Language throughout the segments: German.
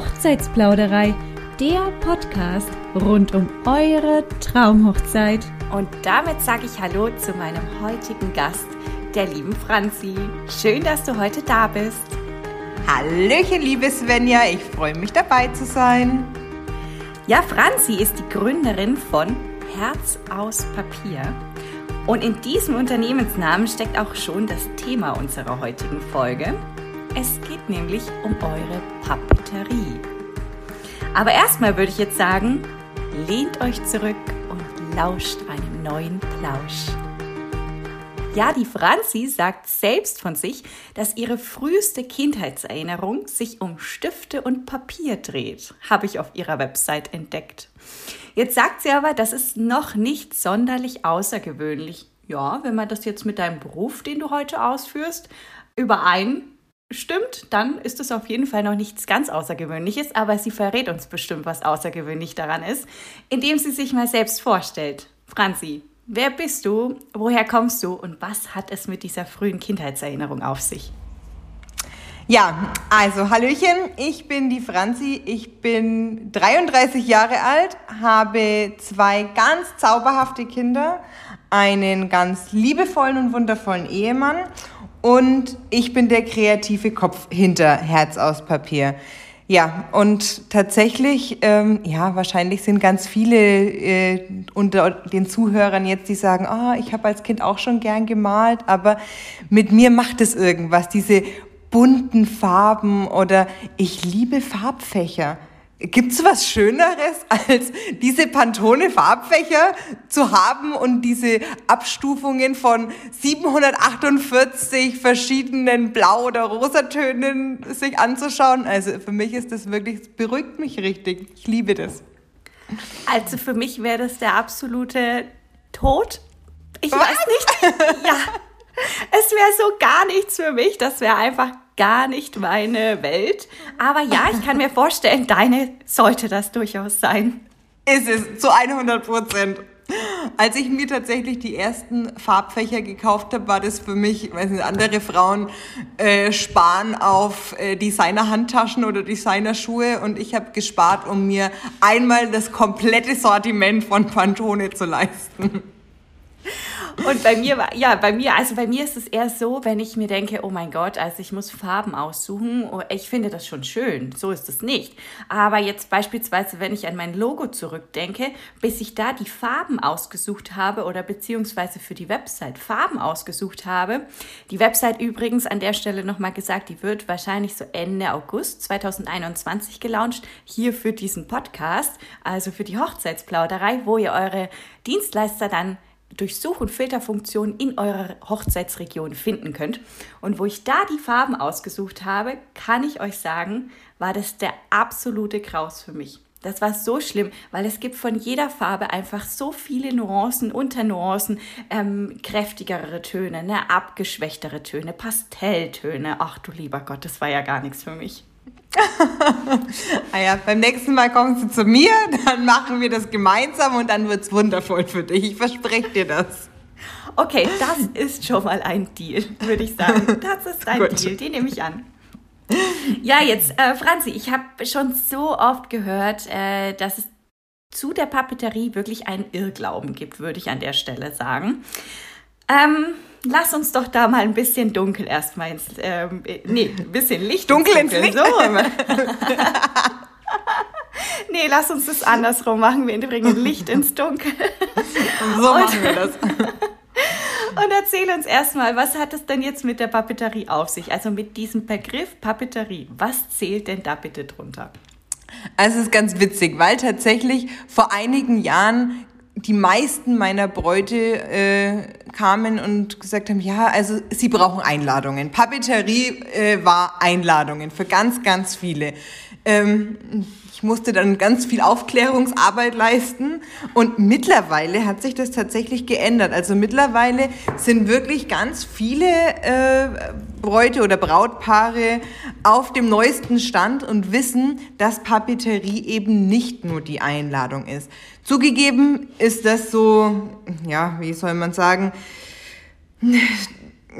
Hochzeitsplauderei, der Podcast rund um eure Traumhochzeit. Und damit sage ich Hallo zu meinem heutigen Gast, der lieben Franzi. Schön, dass du heute da bist. Hallöchen, liebe Svenja, ich freue mich dabei zu sein. Ja, Franzi ist die Gründerin von Herz aus Papier. Und in diesem Unternehmensnamen steckt auch schon das Thema unserer heutigen Folge. Es geht nämlich um eure Papeterie. Aber erstmal würde ich jetzt sagen, lehnt euch zurück und lauscht einem neuen Plausch. Ja, die Franzi sagt selbst von sich, dass ihre früheste Kindheitserinnerung sich um Stifte und Papier dreht, habe ich auf ihrer Website entdeckt. Jetzt sagt sie aber, das ist noch nicht sonderlich außergewöhnlich. Ja, wenn man das jetzt mit deinem Beruf, den du heute ausführst, überein stimmt, dann ist es auf jeden Fall noch nichts ganz Außergewöhnliches, aber sie verrät uns bestimmt, was außergewöhnlich daran ist, indem sie sich mal selbst vorstellt. Franzi, wer bist du, woher kommst du und was hat es mit dieser frühen Kindheitserinnerung auf sich? Ja, also Hallöchen, ich bin die Franzi, ich bin 33 Jahre alt, habe zwei ganz zauberhafte Kinder, einen ganz liebevollen und wundervollen Ehemann und ich bin der kreative Kopf hinter Herz aus Papier. Ja, und tatsächlich, ähm, ja, wahrscheinlich sind ganz viele äh, unter den Zuhörern jetzt, die sagen, ah, oh, ich habe als Kind auch schon gern gemalt, aber mit mir macht es irgendwas, diese bunten Farben oder ich liebe Farbfächer. Gibt es was Schöneres, als diese Pantone-Farbfächer zu haben und diese Abstufungen von 748 verschiedenen Blau- oder Rosatönen sich anzuschauen? Also für mich ist das wirklich, das beruhigt mich richtig. Ich liebe das. Also für mich wäre das der absolute Tod. Ich was? weiß nicht. Ja. Es wäre so gar nichts für mich. Das wäre einfach gar nicht meine Welt. Aber ja, ich kann mir vorstellen, deine sollte das durchaus sein. Ist es, zu 100 Prozent. Als ich mir tatsächlich die ersten Farbfächer gekauft habe, war das für mich, weiß nicht, andere Frauen äh, sparen auf äh, Designer-Handtaschen oder Designerschuhe und ich habe gespart, um mir einmal das komplette Sortiment von Pantone zu leisten. Und bei mir war, ja, bei mir, also bei mir ist es eher so, wenn ich mir denke, oh mein Gott, also ich muss Farben aussuchen. Oh, ich finde das schon schön. So ist es nicht. Aber jetzt beispielsweise, wenn ich an mein Logo zurückdenke, bis ich da die Farben ausgesucht habe oder beziehungsweise für die Website Farben ausgesucht habe. Die Website übrigens an der Stelle nochmal gesagt, die wird wahrscheinlich so Ende August 2021 gelauncht. Hier für diesen Podcast, also für die Hochzeitsplauderei, wo ihr eure Dienstleister dann durch Such- und Filterfunktionen in eurer Hochzeitsregion finden könnt. Und wo ich da die Farben ausgesucht habe, kann ich euch sagen, war das der absolute Graus für mich. Das war so schlimm, weil es gibt von jeder Farbe einfach so viele Nuancen, Unternuancen, ähm, kräftigere Töne, ne, abgeschwächtere Töne, Pastelltöne. Ach du lieber Gott, das war ja gar nichts für mich. ah ja, beim nächsten Mal kommst du zu mir, dann machen wir das gemeinsam und dann wird es wundervoll für dich. Ich verspreche dir das. Okay, das ist schon mal ein Deal, würde ich sagen. Das ist ein Deal, den nehme ich an. Ja, jetzt, äh, Franzi, ich habe schon so oft gehört, äh, dass es zu der Papeterie wirklich einen Irrglauben gibt, würde ich an der Stelle sagen. Ähm, lass uns doch da mal ein bisschen dunkel erstmal ins, ähm, nee, ein bisschen Licht dunkel ins, Dunkel. ins Licht. So. nee, lass uns das andersrum machen. Wir bringen Licht ins Dunkel. so machen wir das. Und erzähl uns erstmal, was hat es denn jetzt mit der Papeterie auf sich? Also mit diesem Begriff Papeterie. Was zählt denn da bitte drunter? Also es ist ganz witzig, weil tatsächlich vor einigen Jahren die meisten meiner Bräute äh, kamen und gesagt haben, ja, also sie brauchen Einladungen. Papeterie äh, war Einladungen für ganz, ganz viele. Ähm, ich musste dann ganz viel Aufklärungsarbeit leisten und mittlerweile hat sich das tatsächlich geändert. Also mittlerweile sind wirklich ganz viele äh, Bräute oder Brautpaare auf dem neuesten Stand und wissen, dass Papeterie eben nicht nur die Einladung ist. Zugegeben ist das so, ja, wie soll man sagen,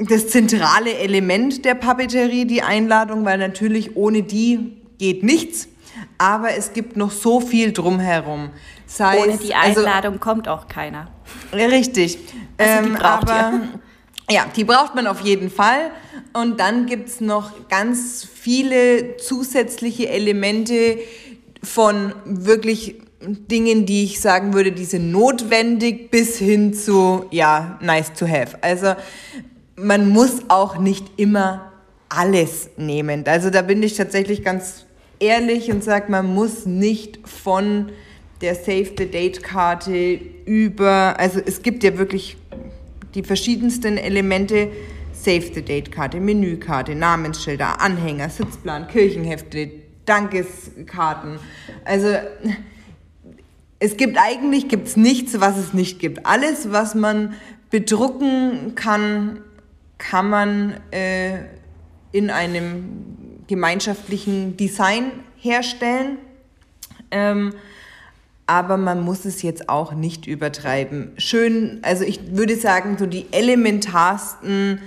das zentrale Element der Papeterie, die Einladung, weil natürlich ohne die geht nichts. Aber es gibt noch so viel drumherum. Sei Ohne es- die also- Einladung kommt auch keiner. Richtig. Also die ähm, braucht aber ja, die braucht man auf jeden Fall. Und dann gibt's noch ganz viele zusätzliche Elemente von wirklich Dingen, die ich sagen würde, die sind notwendig bis hin zu, ja, nice to have. Also man muss auch nicht immer alles nehmen. Also da bin ich tatsächlich ganz ehrlich und sage, man muss nicht von der Save the Date Karte über, also es gibt ja wirklich die verschiedensten Elemente, Save the Date Karte, Menükarte, Namensschilder, Anhänger, Sitzplan, Kirchenhefte, Dankeskarten. Also es gibt eigentlich gibt's nichts, was es nicht gibt. Alles, was man bedrucken kann, kann man äh, in einem gemeinschaftlichen Design herstellen. Ähm, aber man muss es jetzt auch nicht übertreiben. Schön, also ich würde sagen, so die elementarsten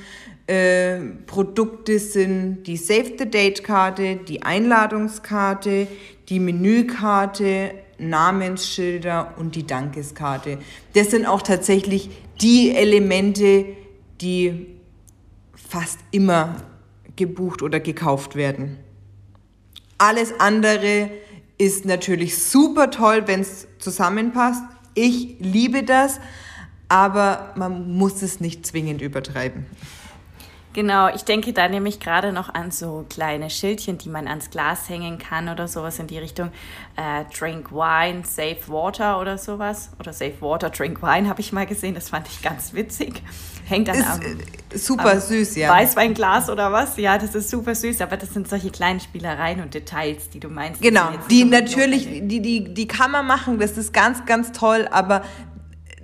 äh, Produkte sind die Save the Date Karte, die Einladungskarte, die Menükarte, Namensschilder und die Dankeskarte. Das sind auch tatsächlich die Elemente, die fast immer gebucht oder gekauft werden. Alles andere ist natürlich super toll, wenn es zusammenpasst. Ich liebe das, aber man muss es nicht zwingend übertreiben. Genau, ich denke da nämlich gerade noch an so kleine Schildchen, die man ans Glas hängen kann oder sowas in die Richtung äh, Drink Wine, Save Water oder sowas. Oder Save Water, Drink Wine habe ich mal gesehen, das fand ich ganz witzig. Hängt dann Ist am, äh, super am süß, ja. Weißweinglas oder was? Ja, das ist super süß, aber das sind solche kleinen Spielereien und Details, die du meinst. Genau, die natürlich, die, die, die kann man machen, das ist ganz, ganz toll, aber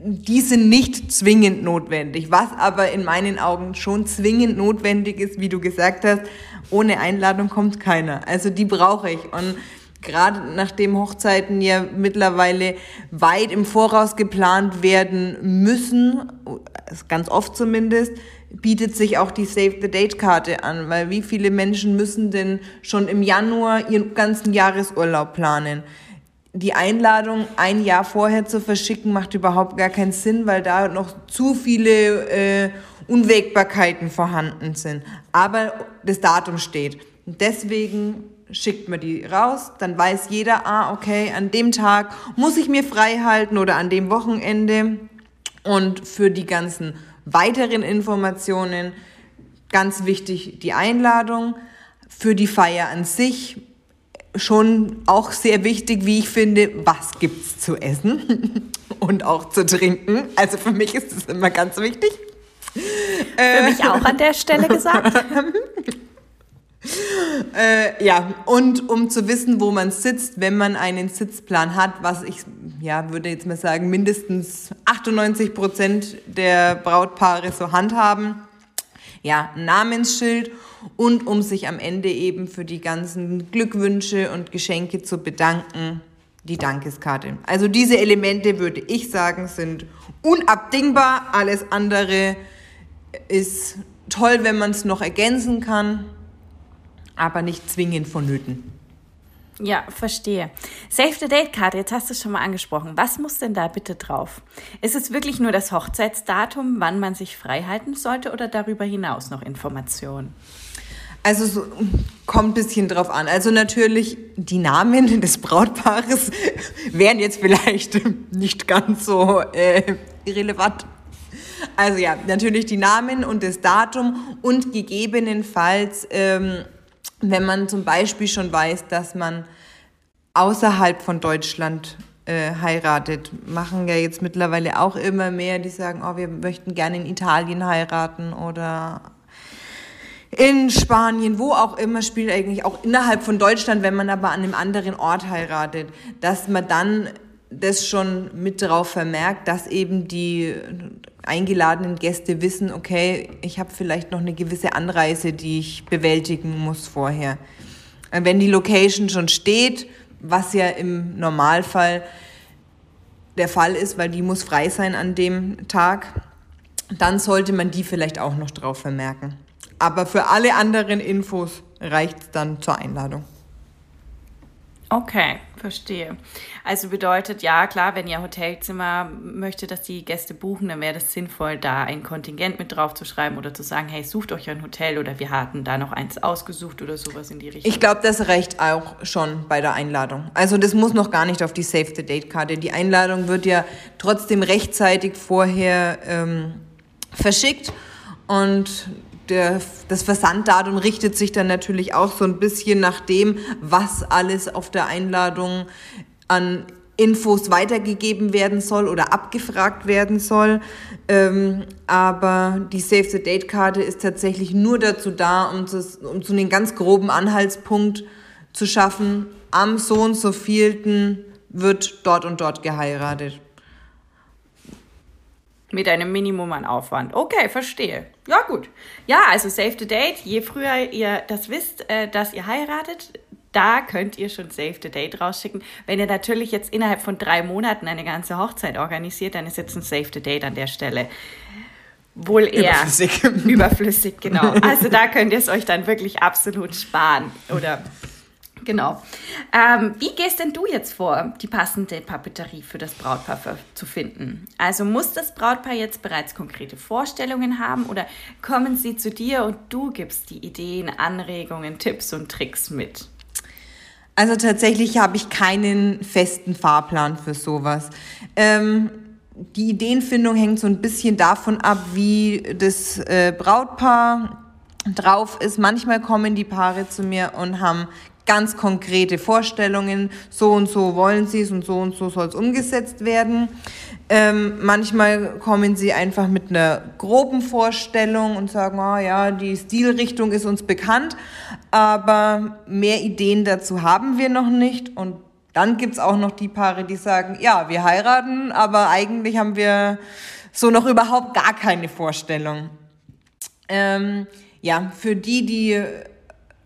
die sind nicht zwingend notwendig. Was aber in meinen Augen schon zwingend notwendig ist, wie du gesagt hast, ohne Einladung kommt keiner. Also die brauche ich. Und gerade nachdem Hochzeiten ja mittlerweile weit im Voraus geplant werden müssen, ganz oft zumindest, bietet sich auch die Save the Date Karte an, weil wie viele Menschen müssen denn schon im Januar ihren ganzen Jahresurlaub planen? Die Einladung ein Jahr vorher zu verschicken macht überhaupt gar keinen Sinn, weil da noch zu viele äh, Unwägbarkeiten vorhanden sind. Aber das Datum steht. Und deswegen schickt man die raus, dann weiß jeder, ah, okay, an dem Tag muss ich mir frei halten oder an dem Wochenende. Und für die ganzen weiteren Informationen ganz wichtig die Einladung. Für die Feier an sich schon auch sehr wichtig, wie ich finde, was gibt's zu essen und auch zu trinken. Also für mich ist das immer ganz wichtig. Für mich auch an der Stelle gesagt. Äh, ja, und um zu wissen, wo man sitzt, wenn man einen Sitzplan hat, was ich, ja, würde jetzt mal sagen, mindestens 98 Prozent der Brautpaare so handhaben. Ja, Namensschild und um sich am Ende eben für die ganzen Glückwünsche und Geschenke zu bedanken, die Dankeskarte. Also diese Elemente, würde ich sagen, sind unabdingbar. Alles andere ist toll, wenn man es noch ergänzen kann aber nicht zwingend vonnöten. Ja, verstehe. Save the Date Karte, jetzt hast du es schon mal angesprochen. Was muss denn da bitte drauf? Ist es wirklich nur das Hochzeitsdatum, wann man sich frei halten sollte oder darüber hinaus noch Informationen? Also so, kommt ein bisschen drauf an. Also natürlich die Namen des Brautpaares wären jetzt vielleicht nicht ganz so äh, irrelevant. Also ja, natürlich die Namen und das Datum und gegebenenfalls ähm, wenn man zum Beispiel schon weiß, dass man außerhalb von Deutschland äh, heiratet, machen ja jetzt mittlerweile auch immer mehr, die sagen, oh, wir möchten gerne in Italien heiraten oder in Spanien, wo auch immer, spielt eigentlich auch innerhalb von Deutschland, wenn man aber an einem anderen Ort heiratet, dass man dann das schon mit drauf vermerkt, dass eben die eingeladenen Gäste wissen, okay, ich habe vielleicht noch eine gewisse Anreise, die ich bewältigen muss vorher. Wenn die Location schon steht, was ja im Normalfall der Fall ist, weil die muss frei sein an dem Tag, dann sollte man die vielleicht auch noch drauf vermerken. Aber für alle anderen Infos reicht es dann zur Einladung. Okay, verstehe. Also bedeutet, ja klar, wenn ihr Hotelzimmer möchtet, dass die Gäste buchen, dann wäre das sinnvoll, da ein Kontingent mit drauf zu schreiben oder zu sagen, hey, sucht euch ein Hotel oder wir hatten da noch eins ausgesucht oder sowas in die Richtung. Ich glaube, das reicht auch schon bei der Einladung. Also das muss noch gar nicht auf die Save the Date Karte. Die Einladung wird ja trotzdem rechtzeitig vorher ähm, verschickt und der, das Versanddatum richtet sich dann natürlich auch so ein bisschen nach dem, was alles auf der Einladung an Infos weitergegeben werden soll oder abgefragt werden soll. Ähm, aber die Save the Date Karte ist tatsächlich nur dazu da, um, das, um so einen ganz groben Anhaltspunkt zu schaffen. Am so und so vielten wird dort und dort geheiratet. Mit einem Minimum an Aufwand. Okay, verstehe. Ja, gut. Ja, also Save the Date. Je früher ihr das wisst, äh, dass ihr heiratet, da könnt ihr schon Save the Date rausschicken. Wenn ihr natürlich jetzt innerhalb von drei Monaten eine ganze Hochzeit organisiert, dann ist jetzt ein Save the Date an der Stelle wohl eher überflüssig. überflüssig, genau. Also da könnt ihr es euch dann wirklich absolut sparen oder Genau. Ähm, wie gehst denn du jetzt vor, die passende Papeterie für das Brautpaar zu finden? Also muss das Brautpaar jetzt bereits konkrete Vorstellungen haben oder kommen sie zu dir und du gibst die Ideen, Anregungen, Tipps und Tricks mit? Also tatsächlich habe ich keinen festen Fahrplan für sowas. Ähm, die Ideenfindung hängt so ein bisschen davon ab, wie das äh, Brautpaar drauf ist. Manchmal kommen die Paare zu mir und haben ganz konkrete Vorstellungen, so und so wollen sie es und so und so soll es umgesetzt werden. Ähm, manchmal kommen sie einfach mit einer groben Vorstellung und sagen, oh ja, die Stilrichtung ist uns bekannt, aber mehr Ideen dazu haben wir noch nicht. Und dann gibt es auch noch die Paare, die sagen, ja, wir heiraten, aber eigentlich haben wir so noch überhaupt gar keine Vorstellung. Ähm, ja, für die, die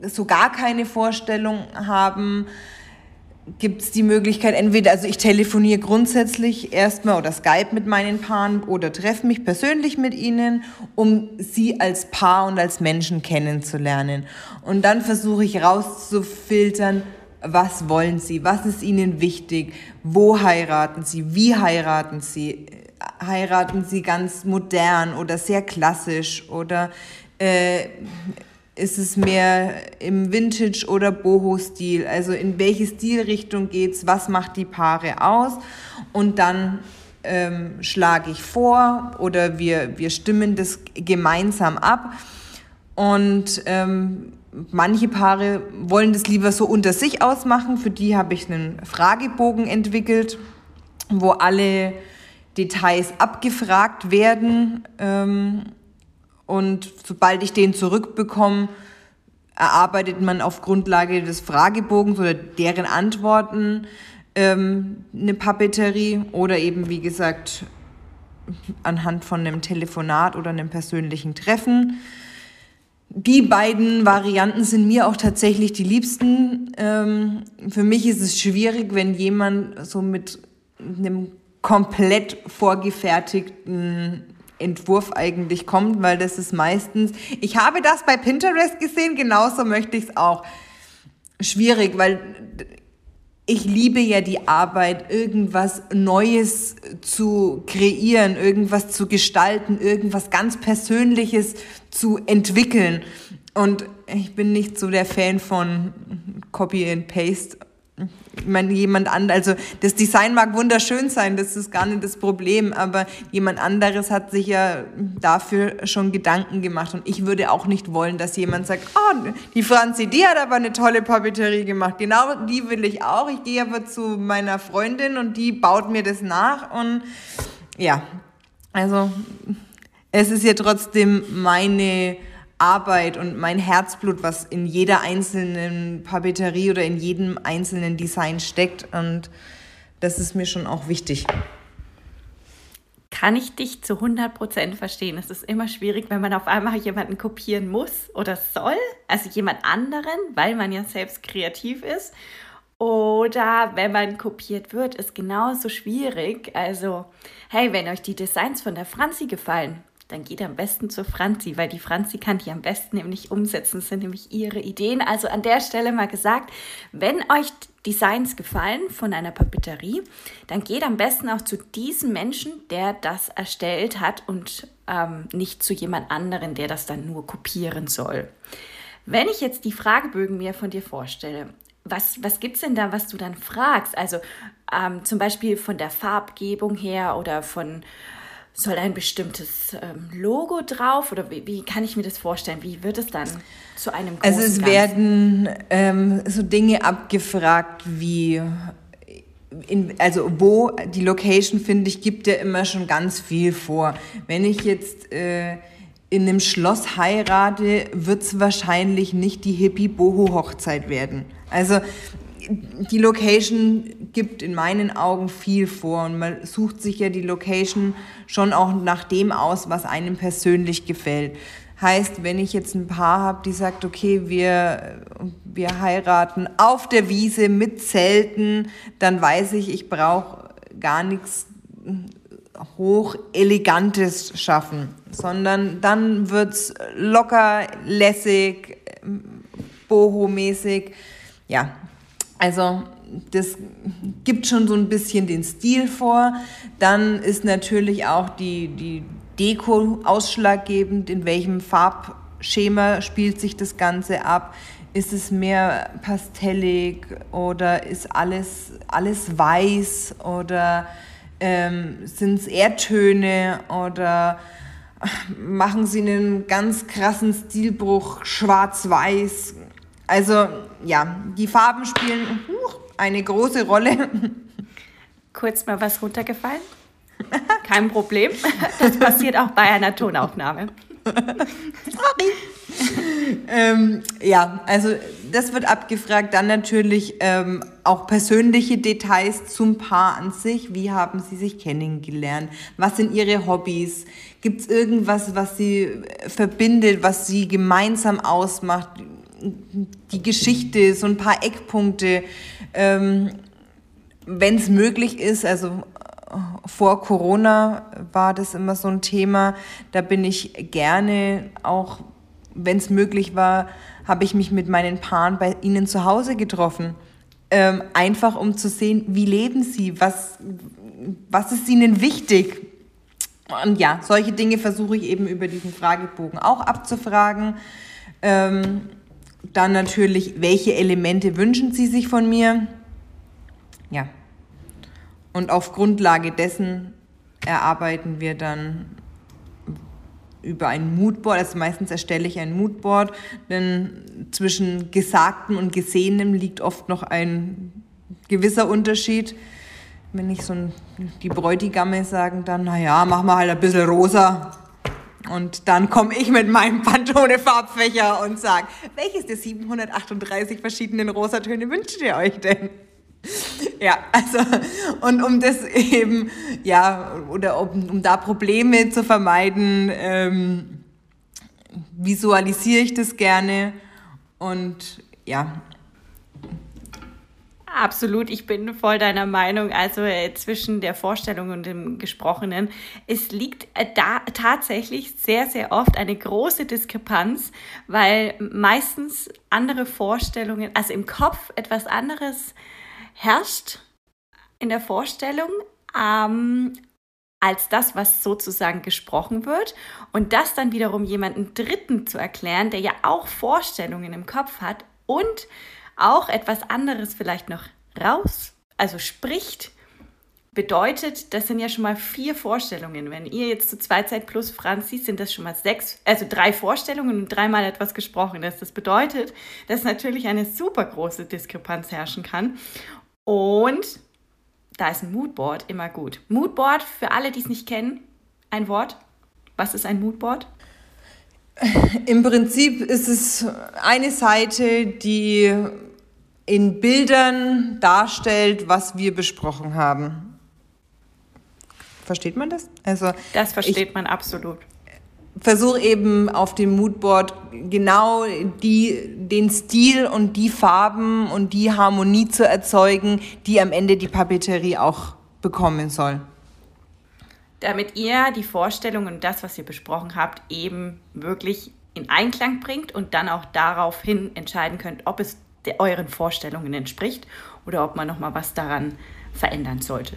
so gar keine Vorstellung haben, gibt es die Möglichkeit, entweder, also ich telefoniere grundsätzlich erstmal oder Skype mit meinen Paaren oder treffe mich persönlich mit ihnen, um sie als Paar und als Menschen kennenzulernen. Und dann versuche ich rauszufiltern, was wollen sie, was ist ihnen wichtig, wo heiraten sie, wie heiraten sie, heiraten sie ganz modern oder sehr klassisch oder äh, ist es mehr im Vintage- oder Boho-Stil? Also in welche Stilrichtung geht's? Was macht die Paare aus? Und dann ähm, schlage ich vor oder wir, wir stimmen das gemeinsam ab. Und ähm, manche Paare wollen das lieber so unter sich ausmachen. Für die habe ich einen Fragebogen entwickelt, wo alle Details abgefragt werden. Ähm, und sobald ich den zurückbekomme, erarbeitet man auf Grundlage des Fragebogens oder deren Antworten ähm, eine Papeterie oder eben, wie gesagt, anhand von einem Telefonat oder einem persönlichen Treffen. Die beiden Varianten sind mir auch tatsächlich die liebsten. Ähm, für mich ist es schwierig, wenn jemand so mit einem komplett vorgefertigten Entwurf eigentlich kommt, weil das ist meistens, ich habe das bei Pinterest gesehen, genauso möchte ich es auch. Schwierig, weil ich liebe ja die Arbeit, irgendwas Neues zu kreieren, irgendwas zu gestalten, irgendwas ganz Persönliches zu entwickeln. Und ich bin nicht so der Fan von Copy and Paste ich meine, jemand anderes, also das Design mag wunderschön sein, das ist gar nicht das Problem, aber jemand anderes hat sich ja dafür schon Gedanken gemacht und ich würde auch nicht wollen, dass jemand sagt, oh, die Franzi, die hat aber eine tolle Papeterie gemacht, genau die will ich auch, ich gehe aber zu meiner Freundin und die baut mir das nach und ja, also es ist ja trotzdem meine Arbeit und mein Herzblut, was in jeder einzelnen Papeterie oder in jedem einzelnen Design steckt. Und das ist mir schon auch wichtig. Kann ich dich zu 100% verstehen. Es ist immer schwierig, wenn man auf einmal jemanden kopieren muss oder soll, also jemand anderen, weil man ja selbst kreativ ist. Oder wenn man kopiert wird, ist genauso schwierig. Also, hey, wenn euch die Designs von der Franzi gefallen, dann geht am besten zur Franzi, weil die Franzi kann die am besten nämlich umsetzen. Das sind nämlich ihre Ideen. Also an der Stelle mal gesagt, wenn euch Designs gefallen von einer Papeterie, dann geht am besten auch zu diesem Menschen, der das erstellt hat und ähm, nicht zu jemand anderen, der das dann nur kopieren soll. Wenn ich jetzt die Fragebögen mir von dir vorstelle, was, was gibt es denn da, was du dann fragst? Also ähm, zum Beispiel von der Farbgebung her oder von soll ein bestimmtes ähm, Logo drauf oder wie, wie, kann ich mir das vorstellen? Wie wird es dann zu einem großen Also es Ganzen? werden ähm, so Dinge abgefragt wie in, also wo die Location finde ich gibt ja immer schon ganz viel vor. Wenn ich jetzt äh, in einem Schloss heirate, wird es wahrscheinlich nicht die Hippie-Boho-Hochzeit werden. Also die Location gibt in meinen Augen viel vor und man sucht sich ja die Location schon auch nach dem aus, was einem persönlich gefällt. Heißt, wenn ich jetzt ein Paar habe, die sagt, okay, wir, wir heiraten auf der Wiese mit Zelten, dann weiß ich, ich brauche gar nichts hoch elegantes schaffen, sondern dann wird's locker, lässig, boho-mäßig. Ja, also das gibt schon so ein bisschen den Stil vor. Dann ist natürlich auch die, die Deko ausschlaggebend, in welchem Farbschema spielt sich das Ganze ab. Ist es mehr pastellig oder ist alles, alles weiß oder ähm, sind es Erdtöne oder machen sie einen ganz krassen Stilbruch schwarz-weiß? Also ja, die Farben spielen eine große Rolle. Kurz mal was runtergefallen? Kein Problem. Das passiert auch bei einer Tonaufnahme. Sorry. ähm, ja, also das wird abgefragt. Dann natürlich ähm, auch persönliche Details zum Paar an sich. Wie haben sie sich kennengelernt? Was sind ihre Hobbys? Gibt es irgendwas, was sie verbindet, was sie gemeinsam ausmacht? Die Geschichte, so ein paar Eckpunkte, ähm, wenn es möglich ist, also vor Corona war das immer so ein Thema, da bin ich gerne auch, wenn es möglich war, habe ich mich mit meinen Paaren bei ihnen zu Hause getroffen. Ähm, einfach um zu sehen, wie leben sie, was, was ist ihnen wichtig. Und ja, solche Dinge versuche ich eben über diesen Fragebogen auch abzufragen. Ähm, dann natürlich, welche Elemente wünschen Sie sich von mir? Ja. Und auf Grundlage dessen erarbeiten wir dann über ein Moodboard, also meistens erstelle ich ein Moodboard, denn zwischen Gesagtem und Gesehenem liegt oft noch ein gewisser Unterschied. Wenn ich so ein, die Bräutigamme sagen dann, naja, machen wir halt ein bisschen rosa, und dann komme ich mit meinem Pantone-Farbfächer und sage, welches der 738 verschiedenen Rosatöne wünscht ihr euch denn? Ja, also, und um das eben, ja, oder um, um da Probleme zu vermeiden, ähm, visualisiere ich das gerne und ja, Absolut, ich bin voll deiner Meinung. Also äh, zwischen der Vorstellung und dem Gesprochenen. Es liegt äh, da tatsächlich sehr, sehr oft eine große Diskrepanz, weil meistens andere Vorstellungen, also im Kopf etwas anderes herrscht in der Vorstellung. Ähm, als das, was sozusagen gesprochen wird. Und das dann wiederum jemanden Dritten zu erklären, der ja auch Vorstellungen im Kopf hat und auch etwas anderes vielleicht noch raus, also spricht, bedeutet, das sind ja schon mal vier Vorstellungen. Wenn ihr jetzt zu zweit seid plus Franzi, sind das schon mal sechs, also drei Vorstellungen und dreimal etwas Gesprochenes. Das bedeutet, dass natürlich eine super große Diskrepanz herrschen kann. Und da ist ein Moodboard immer gut. Moodboard, für alle, die es nicht kennen, ein Wort. Was ist ein Moodboard? Im Prinzip ist es eine Seite, die in Bildern darstellt, was wir besprochen haben. Versteht man das? Also das versteht man absolut. Versuche eben auf dem Moodboard genau die, den Stil und die Farben und die Harmonie zu erzeugen, die am Ende die Papeterie auch bekommen soll. damit ihr die Vorstellungen und das, was ihr besprochen habt, eben wirklich in Einklang bringt und dann auch daraufhin entscheiden könnt, ob es euren Vorstellungen entspricht oder ob man noch mal was daran verändern sollte.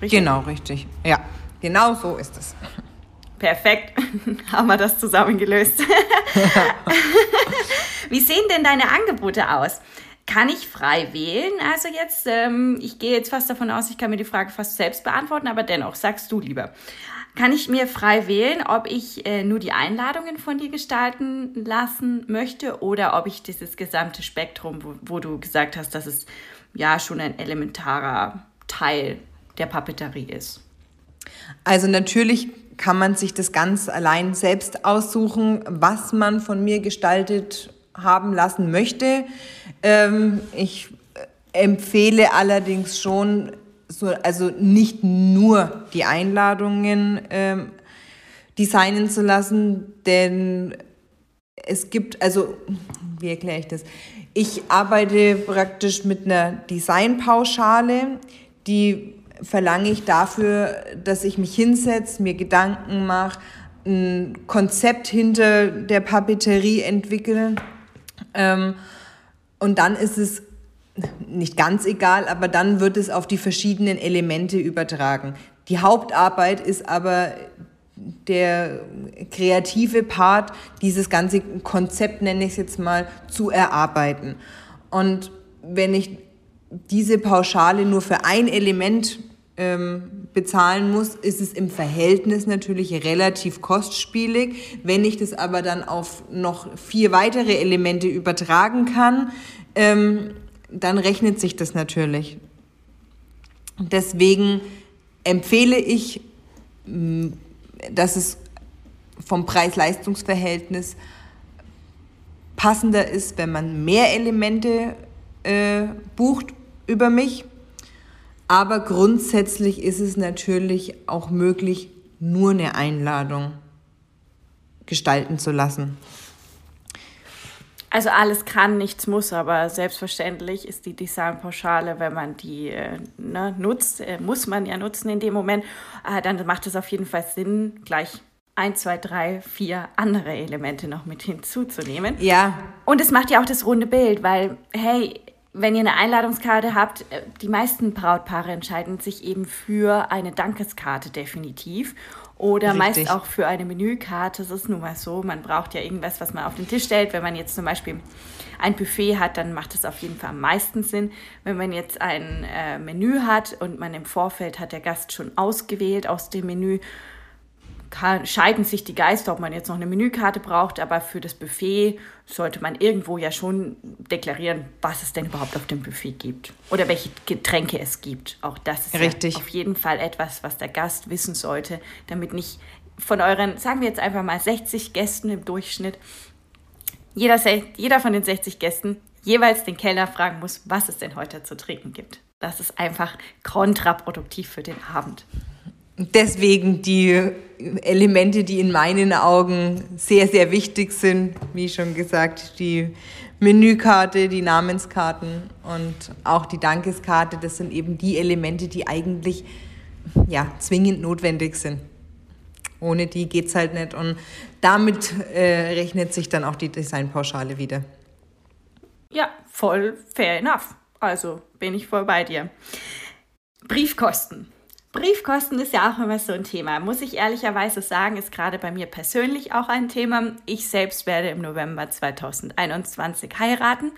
Richtig? Genau, richtig. Ja, genau so ist es. Perfekt, haben wir das zusammengelöst. Wie sehen denn deine Angebote aus? Kann ich frei wählen? Also jetzt, ähm, ich gehe jetzt fast davon aus, ich kann mir die Frage fast selbst beantworten, aber dennoch, sagst du lieber. Kann ich mir frei wählen, ob ich äh, nur die Einladungen von dir gestalten lassen möchte oder ob ich dieses gesamte Spektrum, wo, wo du gesagt hast, dass es ja schon ein elementarer Teil der Papeterie ist? Also natürlich kann man sich das ganz allein selbst aussuchen, was man von mir gestaltet haben lassen möchte. Ähm, ich empfehle allerdings schon, so, also nicht nur die Einladungen ähm, designen zu lassen, denn es gibt, also wie erkläre ich das? Ich arbeite praktisch mit einer Designpauschale, die verlange ich dafür, dass ich mich hinsetze, mir Gedanken mache, ein Konzept hinter der Papeterie entwickle. Ähm, und dann ist es nicht ganz egal, aber dann wird es auf die verschiedenen Elemente übertragen. Die Hauptarbeit ist aber der kreative Part, dieses ganze Konzept, nenne ich es jetzt mal, zu erarbeiten. Und wenn ich diese Pauschale nur für ein Element ähm, bezahlen muss, ist es im Verhältnis natürlich relativ kostspielig. Wenn ich das aber dann auf noch vier weitere Elemente übertragen kann, ähm, dann rechnet sich das natürlich. Deswegen empfehle ich, mm, dass es vom Preis-Leistungs-Verhältnis passender ist, wenn man mehr Elemente äh, bucht über mich. Aber grundsätzlich ist es natürlich auch möglich, nur eine Einladung gestalten zu lassen. Also alles kann, nichts muss, aber selbstverständlich ist die Designpauschale, wenn man die äh, ne, nutzt, äh, muss man ja nutzen in dem Moment, äh, dann macht es auf jeden Fall Sinn, gleich ein, zwei, drei, vier andere Elemente noch mit hinzuzunehmen. Ja. Und es macht ja auch das runde Bild, weil, hey, wenn ihr eine Einladungskarte habt, äh, die meisten Brautpaare entscheiden sich eben für eine Dankeskarte definitiv oder Richtig. meist auch für eine Menükarte. Das ist nun mal so. Man braucht ja irgendwas, was man auf den Tisch stellt. Wenn man jetzt zum Beispiel ein Buffet hat, dann macht es auf jeden Fall am meisten Sinn. Wenn man jetzt ein äh, Menü hat und man im Vorfeld hat der Gast schon ausgewählt aus dem Menü, kann, scheiden sich die Geister, ob man jetzt noch eine Menükarte braucht, aber für das Buffet sollte man irgendwo ja schon deklarieren, was es denn überhaupt auf dem Buffet gibt oder welche Getränke es gibt. Auch das ist Richtig. Ja auf jeden Fall etwas, was der Gast wissen sollte, damit nicht von euren, sagen wir jetzt einfach mal 60 Gästen im Durchschnitt, jeder, jeder von den 60 Gästen jeweils den Kellner fragen muss, was es denn heute zu trinken gibt. Das ist einfach kontraproduktiv für den Abend. Deswegen die Elemente, die in meinen Augen sehr, sehr wichtig sind, wie schon gesagt, die Menükarte, die Namenskarten und auch die Dankeskarte, das sind eben die Elemente, die eigentlich ja, zwingend notwendig sind. Ohne die geht es halt nicht und damit äh, rechnet sich dann auch die Designpauschale wieder. Ja, voll fair enough. Also bin ich voll bei dir. Briefkosten. Briefkosten ist ja auch immer so ein Thema. Muss ich ehrlicherweise sagen, ist gerade bei mir persönlich auch ein Thema. Ich selbst werde im November 2021 heiraten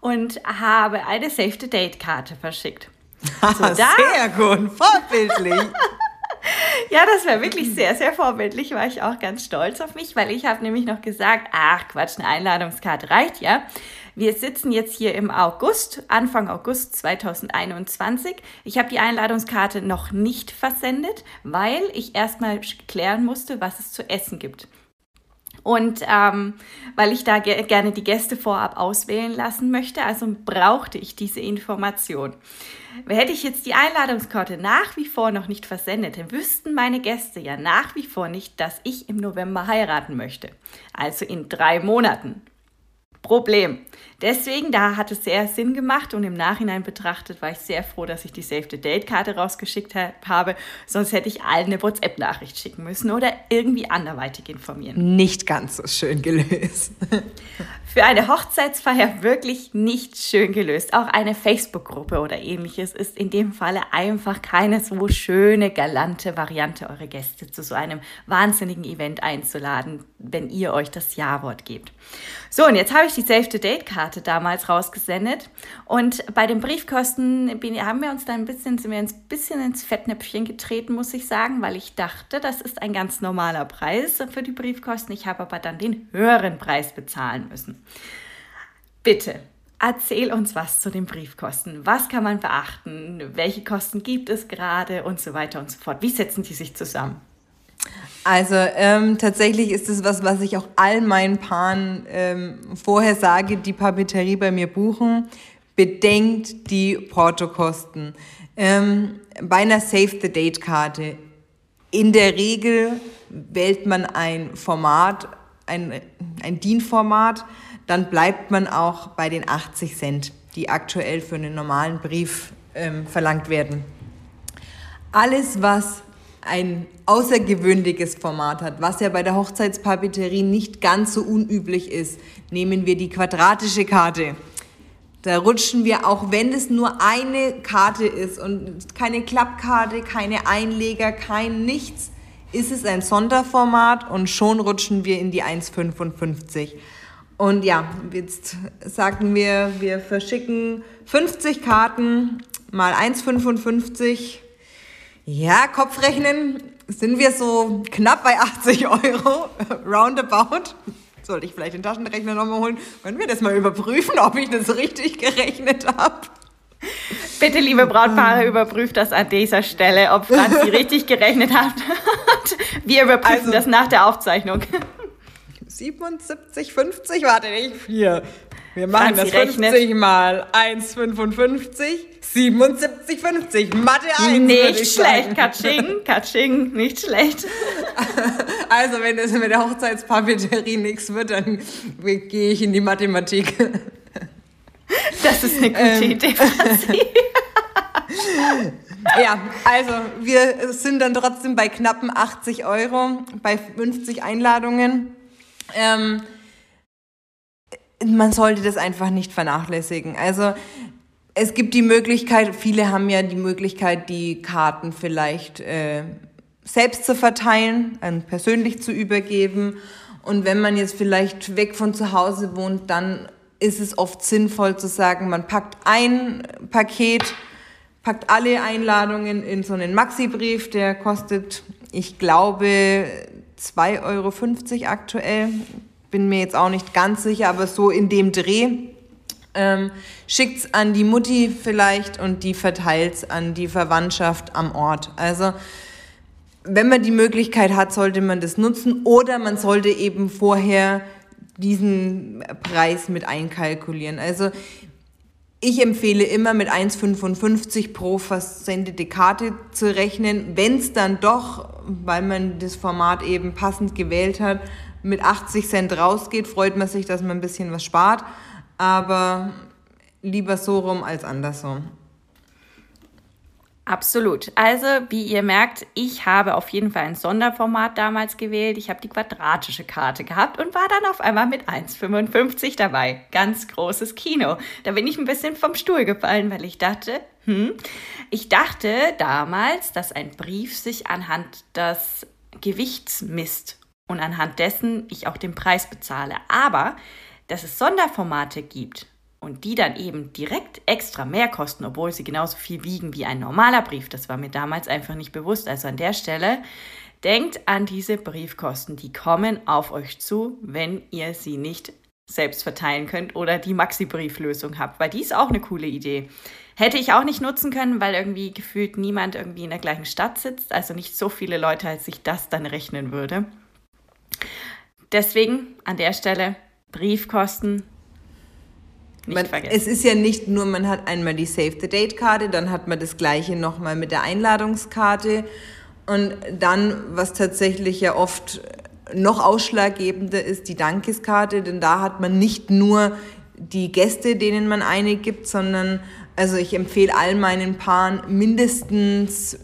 und habe eine Save-the-Date-Karte verschickt. So, da, sehr gut, vorbildlich. ja, das war wirklich sehr, sehr vorbildlich. War ich auch ganz stolz auf mich, weil ich habe nämlich noch gesagt, ach Quatsch, eine Einladungskarte reicht ja. Wir sitzen jetzt hier im August, Anfang August 2021. Ich habe die Einladungskarte noch nicht versendet, weil ich erstmal klären musste, was es zu essen gibt. Und ähm, weil ich da ge gerne die Gäste vorab auswählen lassen möchte, also brauchte ich diese Information. Hätte ich jetzt die Einladungskarte nach wie vor noch nicht versendet, dann wüssten meine Gäste ja nach wie vor nicht, dass ich im November heiraten möchte. Also in drei Monaten. Problem. Deswegen, da hat es sehr Sinn gemacht und im Nachhinein betrachtet war ich sehr froh, dass ich die Save the Date Karte rausgeschickt habe. Sonst hätte ich allen eine WhatsApp-Nachricht schicken müssen oder irgendwie anderweitig informieren. Nicht ganz so schön gelöst. Für eine Hochzeitsfeier wirklich nicht schön gelöst. Auch eine Facebook-Gruppe oder ähnliches ist in dem Falle einfach keine so schöne, galante Variante, eure Gäste zu so einem wahnsinnigen Event einzuladen, wenn ihr euch das Ja-Wort gebt. So, und jetzt habe ich die Save the Date Karte Karte damals rausgesendet. Und bei den Briefkosten haben wir uns da ein bisschen, sind wir ein bisschen ins Fettnäpfchen getreten, muss ich sagen, weil ich dachte, das ist ein ganz normaler Preis für die Briefkosten. Ich habe aber dann den höheren Preis bezahlen müssen. Bitte, Erzähl uns was zu den Briefkosten. Was kann man beachten? Welche Kosten gibt es gerade und so weiter und so fort? Wie setzen die sich zusammen? Also ähm, tatsächlich ist es was, was ich auch all meinen Paaren ähm, vorher sage, die Papeterie bei mir buchen. Bedenkt die Portokosten. Ähm, bei einer Save the Date Karte in der Regel wählt man ein Format, ein, ein DIN-Format, dann bleibt man auch bei den 80 Cent, die aktuell für einen normalen Brief ähm, verlangt werden. Alles, was ein außergewöhnliches Format hat, was ja bei der Hochzeitspapeterie nicht ganz so unüblich ist, nehmen wir die quadratische Karte. Da rutschen wir, auch wenn es nur eine Karte ist und keine Klappkarte, keine Einleger, kein nichts, ist es ein Sonderformat und schon rutschen wir in die 1,55. Und ja, jetzt sagen wir, wir verschicken 50 Karten mal 1,55 ja, Kopfrechnen sind wir so knapp bei 80 Euro, roundabout. Sollte ich vielleicht den Taschenrechner nochmal holen? Können wir das mal überprüfen, ob ich das richtig gerechnet habe? Bitte, liebe Brautpaare, überprüft das an dieser Stelle, ob Franzi richtig gerechnet hat. Wir überprüfen also, das nach der Aufzeichnung. 77,50, warte nicht, 4. Wir machen Franzi das 50 rechnet. mal 1,55. 77,50. Mathe 1. Nicht schlecht, Katsching, Katsching, nicht schlecht. Also, wenn das mit der Hochzeitspapeterie nichts wird, dann gehe ich in die Mathematik. Das ist eine gute ähm. Idee, Franzi. ja, also wir sind dann trotzdem bei knappen 80 Euro, bei 50 Einladungen. Ähm, man sollte das einfach nicht vernachlässigen. Also es gibt die Möglichkeit, viele haben ja die Möglichkeit, die Karten vielleicht äh, selbst zu verteilen, also persönlich zu übergeben. Und wenn man jetzt vielleicht weg von zu Hause wohnt, dann ist es oft sinnvoll zu sagen, man packt ein Paket, packt alle Einladungen in so einen Maxi-Brief, der kostet, ich glaube, 2,50 Euro aktuell. Bin mir jetzt auch nicht ganz sicher, aber so in dem Dreh. Ähm, es an die Mutti vielleicht und die verteilt es an die Verwandtschaft am Ort. Also wenn man die Möglichkeit hat, sollte man das nutzen oder man sollte eben vorher diesen Preis mit einkalkulieren. Also ich empfehle immer mit 1,55 pro versendete Karte zu rechnen. Wenn es dann doch, weil man das Format eben passend gewählt hat, mit 80 Cent rausgeht, freut man sich, dass man ein bisschen was spart aber lieber so rum als andersrum. Absolut. Also, wie ihr merkt, ich habe auf jeden Fall ein Sonderformat damals gewählt. Ich habe die quadratische Karte gehabt und war dann auf einmal mit 1,55 dabei. Ganz großes Kino. Da bin ich ein bisschen vom Stuhl gefallen, weil ich dachte, hm, ich dachte damals, dass ein Brief sich anhand des Gewichts misst und anhand dessen ich auch den Preis bezahle. Aber dass es Sonderformate gibt und die dann eben direkt extra mehr kosten, obwohl sie genauso viel wiegen wie ein normaler Brief, das war mir damals einfach nicht bewusst. Also an der Stelle denkt an diese Briefkosten, die kommen auf euch zu, wenn ihr sie nicht selbst verteilen könnt oder die Maxi-Brieflösung habt, weil die ist auch eine coole Idee. Hätte ich auch nicht nutzen können, weil irgendwie gefühlt niemand irgendwie in der gleichen Stadt sitzt, also nicht so viele Leute, als sich das dann rechnen würde. Deswegen an der Stelle Briefkosten. Man. Es ist ja nicht nur, man hat einmal die Save the Date Karte, dann hat man das gleiche nochmal mit der Einladungskarte und dann, was tatsächlich ja oft noch ausschlaggebender ist die Dankeskarte, denn da hat man nicht nur die Gäste, denen man eine gibt, sondern also ich empfehle all meinen Paaren mindestens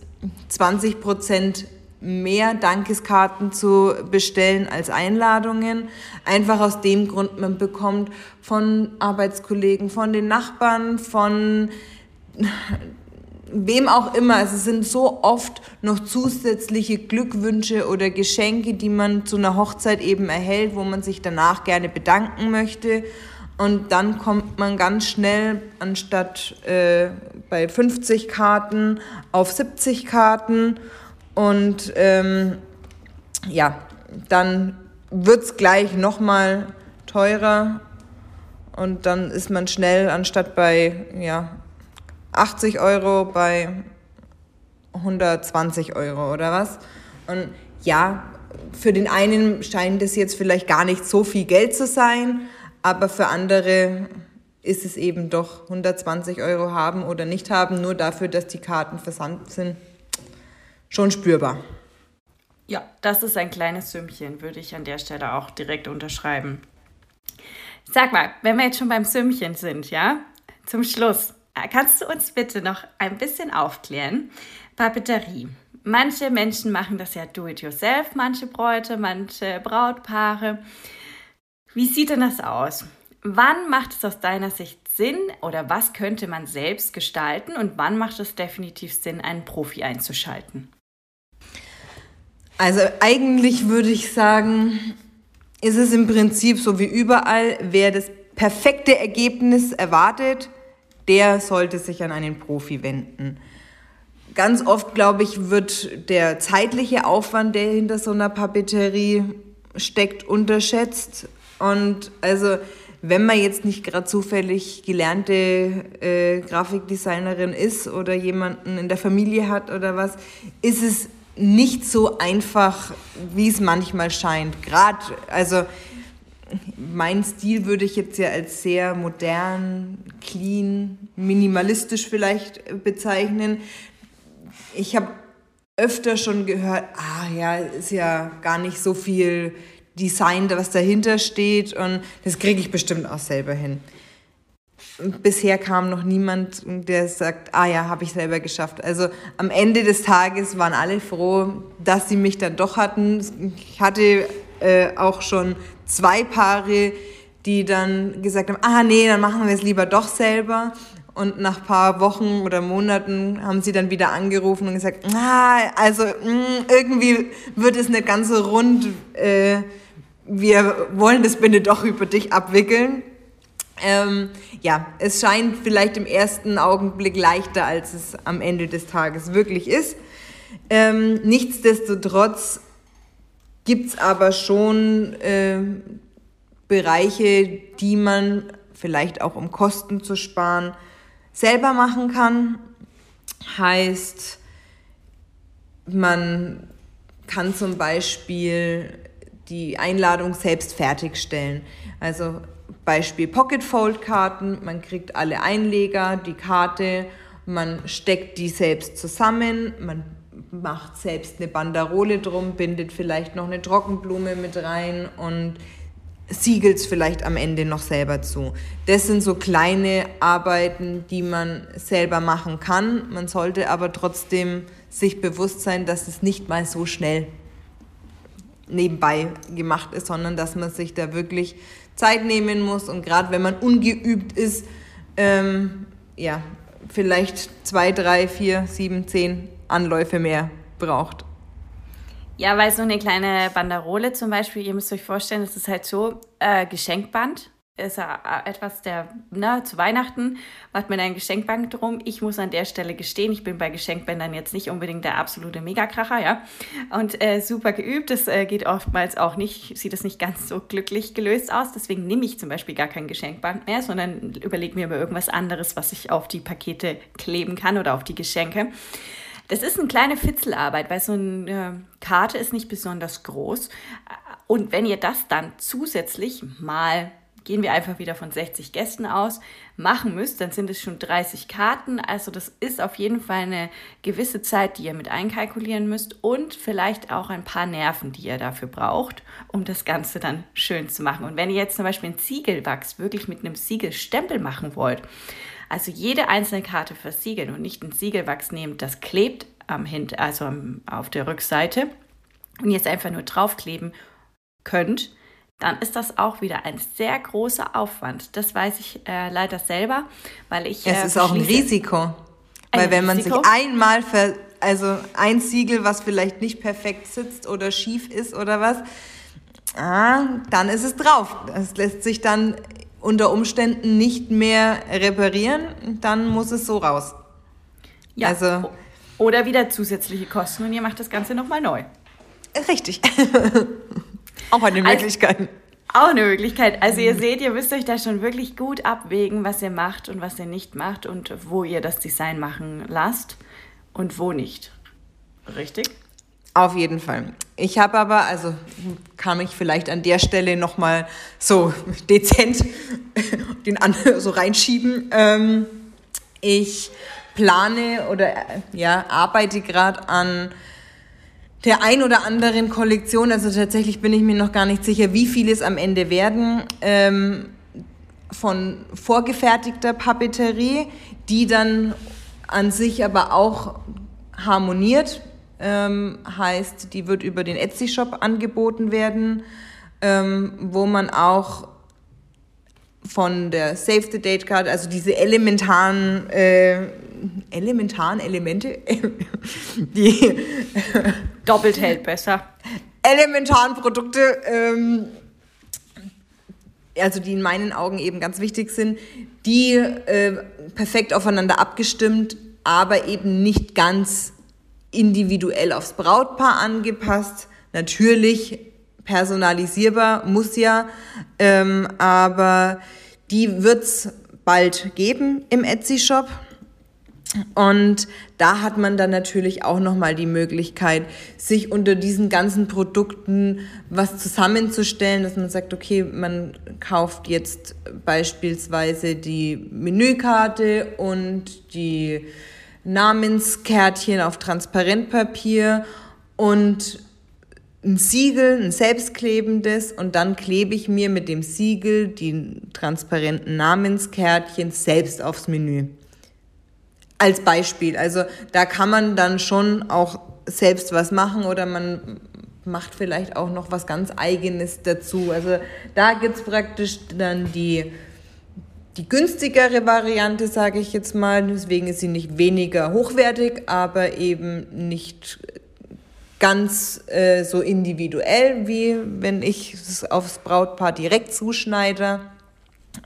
20 Prozent mehr Dankeskarten zu bestellen als Einladungen. Einfach aus dem Grund, man bekommt von Arbeitskollegen, von den Nachbarn, von wem auch immer. Es sind so oft noch zusätzliche Glückwünsche oder Geschenke, die man zu einer Hochzeit eben erhält, wo man sich danach gerne bedanken möchte. Und dann kommt man ganz schnell anstatt äh, bei 50 Karten auf 70 Karten. Und ähm, ja, dann wird es gleich nochmal teurer. Und dann ist man schnell anstatt bei ja, 80 Euro bei 120 Euro oder was. Und ja, für den einen scheint es jetzt vielleicht gar nicht so viel Geld zu sein, aber für andere ist es eben doch 120 Euro haben oder nicht haben, nur dafür, dass die Karten versandt sind, schon spürbar. Ja, das ist ein kleines Sümmchen, würde ich an der Stelle auch direkt unterschreiben. Sag mal, wenn wir jetzt schon beim Sümmchen sind, ja, zum Schluss, kannst du uns bitte noch ein bisschen aufklären? Papeterie. Manche Menschen machen das ja do-it-yourself, manche Bräute, manche Brautpaare. Wie sieht denn das aus? Wann macht es aus deiner Sicht Sinn oder was könnte man selbst gestalten und wann macht es definitiv Sinn, einen Profi einzuschalten? Also eigentlich würde ich sagen, ist es im Prinzip so wie überall, wer das perfekte Ergebnis erwartet, der sollte sich an einen Profi wenden. Ganz oft, glaube ich, wird der zeitliche Aufwand, der hinter so einer Papeterie steckt, unterschätzt. Und also, wenn man jetzt nicht gerade zufällig gelernte äh, Grafikdesignerin ist oder jemanden in der Familie hat oder was, ist es nicht so einfach, wie es manchmal scheint. Gerade, also mein Stil würde ich jetzt ja als sehr modern, clean, minimalistisch vielleicht bezeichnen. Ich habe öfter schon gehört, ah ja, ist ja gar nicht so viel Design, was dahinter steht und das kriege ich bestimmt auch selber hin. Bisher kam noch niemand, der sagt, ah ja, habe ich selber geschafft. Also am Ende des Tages waren alle froh, dass sie mich dann doch hatten. Ich hatte äh, auch schon zwei Paare, die dann gesagt haben, ah nee, dann machen wir es lieber doch selber. Und nach ein paar Wochen oder Monaten haben sie dann wieder angerufen und gesagt, ah, also mh, mm, irgendwie wird es nicht ganz so rund. Äh, wir wollen das bitte doch über dich abwickeln. Ähm, ja, es scheint vielleicht im ersten Augenblick leichter, als es am Ende des Tages wirklich ist. Ähm, nichtsdestotrotz gibt es aber schon äh, Bereiche, die man vielleicht auch um Kosten zu sparen selber machen kann. Heißt, man kann zum Beispiel die Einladung selbst fertigstellen. Also Beispiel Pocket Fold Karten, man kriegt alle Einleger, die Karte, man steckt die selbst zusammen, man macht selbst eine Banderole drum, bindet vielleicht noch eine Trockenblume mit rein und siegelt es vielleicht am Ende noch selber zu. Das sind so kleine Arbeiten, die man selber machen kann. Man sollte aber trotzdem sich bewusst sein, dass es nicht mal so schnell nebenbei gemacht ist, sondern dass man sich da wirklich Zeit nehmen muss und gerade wenn man ungeübt ist, ähm, ja, vielleicht zwei, drei, vier, sieben, zehn Anläufe mehr braucht. Ja, weil so eine kleine Banderole zum Beispiel, ihr müsst euch vorstellen, das ist halt so äh, Geschenkband. Ist äh, etwas der, ne, zu Weihnachten macht man ein Geschenkband drum. Ich muss an der Stelle gestehen, ich bin bei Geschenkbändern jetzt nicht unbedingt der absolute Megakracher, ja. Und äh, super geübt, das äh, geht oftmals auch nicht, sieht es nicht ganz so glücklich gelöst aus. Deswegen nehme ich zum Beispiel gar kein Geschenkband mehr, sondern überlege mir über irgendwas anderes, was ich auf die Pakete kleben kann oder auf die Geschenke. Das ist eine kleine Fitzelarbeit, weil so eine Karte ist nicht besonders groß. Und wenn ihr das dann zusätzlich mal gehen wir einfach wieder von 60 Gästen aus, machen müsst, dann sind es schon 30 Karten. Also das ist auf jeden Fall eine gewisse Zeit, die ihr mit einkalkulieren müsst und vielleicht auch ein paar Nerven, die ihr dafür braucht, um das Ganze dann schön zu machen. Und wenn ihr jetzt zum Beispiel ein Ziegelwachs wirklich mit einem Siegelstempel machen wollt, also jede einzelne Karte versiegeln und nicht ein Siegelwachs nehmt, das klebt am Hint, also auf der Rückseite und jetzt einfach nur draufkleben könnt, dann ist das auch wieder ein sehr großer Aufwand. Das weiß ich äh, leider selber, weil ich. Es äh, ist auch ein Risiko. Ein weil wenn Risiko. man sich einmal, ver also ein Siegel, was vielleicht nicht perfekt sitzt oder schief ist oder was, ah, dann ist es drauf. Es lässt sich dann unter Umständen nicht mehr reparieren, dann muss es so raus. Ja. Also, oder wieder zusätzliche Kosten und ihr macht das Ganze nochmal neu. Richtig. Auch eine also, Möglichkeit. Also, auch eine Möglichkeit. Also ihr seht, ihr müsst euch da schon wirklich gut abwägen, was ihr macht und was ihr nicht macht und wo ihr das Design machen lasst und wo nicht. Richtig? Auf jeden Fall. Ich habe aber, also kann ich vielleicht an der Stelle nochmal so dezent den anderen so reinschieben. Ähm, ich plane oder ja, arbeite gerade an der ein oder anderen Kollektion. Also tatsächlich bin ich mir noch gar nicht sicher, wie viele es am Ende werden. Ähm, von vorgefertigter Papeterie, die dann an sich aber auch harmoniert. Ähm, heißt, die wird über den Etsy-Shop angeboten werden, ähm, wo man auch von der Save the Date Card, also diese elementaren, äh, elementaren Elemente, die doppelt hält besser. Elementaren Produkte, ähm, also die in meinen Augen eben ganz wichtig sind, die äh, perfekt aufeinander abgestimmt, aber eben nicht ganz individuell aufs Brautpaar angepasst. Natürlich personalisierbar, muss ja, ähm, aber die wird es bald geben im Etsy-Shop. Und da hat man dann natürlich auch nochmal die Möglichkeit, sich unter diesen ganzen Produkten was zusammenzustellen, dass man sagt, okay, man kauft jetzt beispielsweise die Menükarte und die Namenskärtchen auf Transparentpapier und ein Siegel, ein selbstklebendes und dann klebe ich mir mit dem Siegel die transparenten Namenskärtchen selbst aufs Menü. Als Beispiel. Also da kann man dann schon auch selbst was machen oder man macht vielleicht auch noch was ganz eigenes dazu. Also da gibt es praktisch dann die die günstigere Variante, sage ich jetzt mal. Deswegen ist sie nicht weniger hochwertig, aber eben nicht ganz äh, so individuell, wie wenn ich es aufs Brautpaar direkt zuschneide.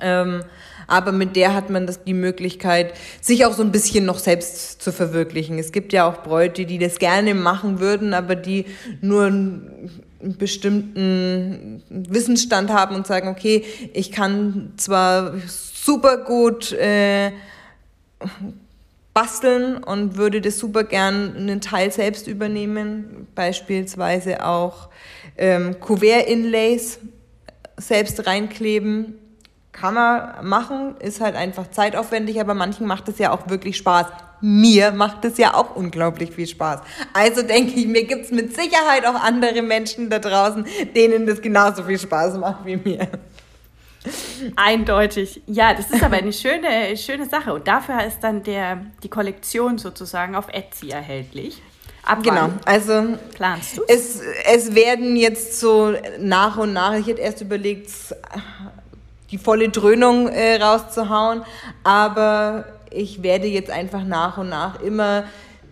Ähm, aber mit der hat man das, die Möglichkeit, sich auch so ein bisschen noch selbst zu verwirklichen. Es gibt ja auch Bräute, die das gerne machen würden, aber die nur einen bestimmten Wissensstand haben und sagen, okay, ich kann zwar super gut äh, basteln und würde das super gern einen Teil selbst übernehmen, beispielsweise auch ähm, Kuvert-Inlays selbst reinkleben. Kann man machen, ist halt einfach zeitaufwendig, aber manchen macht es ja auch wirklich Spaß. Mir macht es ja auch unglaublich viel Spaß. Also denke ich, mir gibt es mit Sicherheit auch andere Menschen da draußen, denen das genauso viel Spaß macht wie mir. Eindeutig. Ja, das ist aber eine schöne, schöne Sache. Und dafür ist dann der, die Kollektion sozusagen auf Etsy erhältlich. Ab genau, also planst du es? Es werden jetzt so nach und nach, ich hätte erst überlegt, die volle Dröhnung äh, rauszuhauen, aber ich werde jetzt einfach nach und nach immer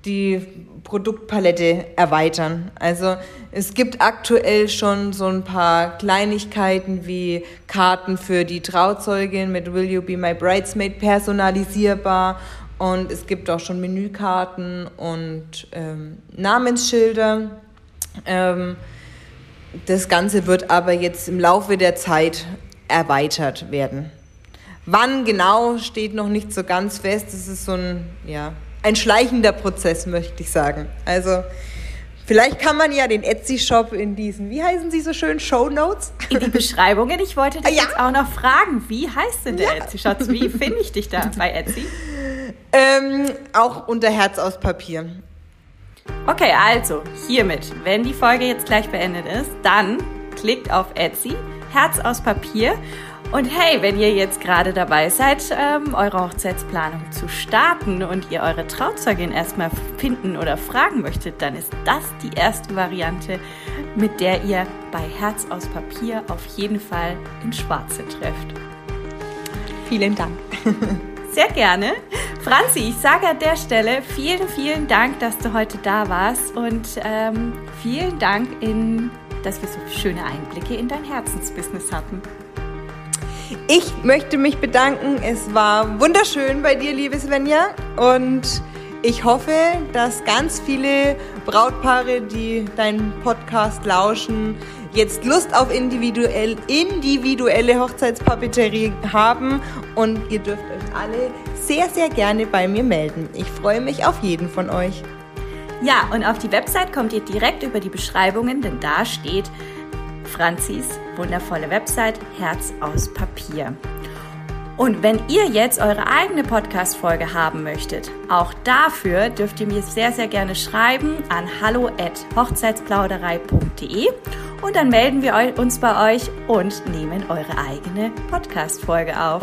die Produktpalette erweitern. Also es gibt aktuell schon so ein paar Kleinigkeiten wie Karten für die Trauzeugin mit Will You Be My Bridesmaid personalisierbar und es gibt auch schon Menükarten und ähm, Namensschilder. Ähm, das Ganze wird aber jetzt im Laufe der Zeit erweitert werden. Wann genau steht noch nicht so ganz fest. Es ist so ein, ja, ein schleichender Prozess, möchte ich sagen. Also Vielleicht kann man ja den Etsy-Shop in diesen, wie heißen sie so schön, Show Notes? In die Beschreibungen. Ich wollte dich Ja. jetzt auch noch fragen, wie heißt denn der Etsy-Shop? Wie finde ich dich da bei Etsy? Ähm, auch unter Herz aus Papier. Okay, also hiermit, wenn die Folge jetzt gleich beendet ist, dann klickt auf Etsy, Herz aus Papier. Und hey, wenn ihr jetzt gerade dabei seid, ähm, eure Hochzeitsplanung zu starten und ihr eure Trauzeugin erstmal finden oder fragen möchtet, dann ist das die erste Variante, mit der ihr bei Herz aus Papier auf jeden Fall ins Schwarze trefft. Vielen Dank. Sehr gerne. Franzi, ich sage an der Stelle vielen, vielen Dank, dass du heute da warst und ähm, vielen Dank, in, dass wir so schöne Einblicke in dein Herzensbusiness hatten. Ich möchte mich bedanken. Es war wunderschön bei dir, liebe Svenja. Und ich hoffe, dass ganz viele Brautpaare, die deinen Podcast lauschen, jetzt Lust auf individuell, individuelle Hochzeitspapeterie haben. Und ihr dürft euch alle sehr, sehr gerne bei mir melden. Ich freue mich auf jeden von euch. Ja, und auf die Website kommt ihr direkt über die Beschreibungen, denn da steht Franzis wundervolle Website Herz aus Papier. Und wenn ihr jetzt eure eigene Podcast-Folge haben möchtet, auch dafür dürft ihr mir sehr, sehr gerne schreiben an hallo@hochzeitsplauderei.de und dann melden wir uns bei euch und nehmen eure eigene Podcast-Folge auf.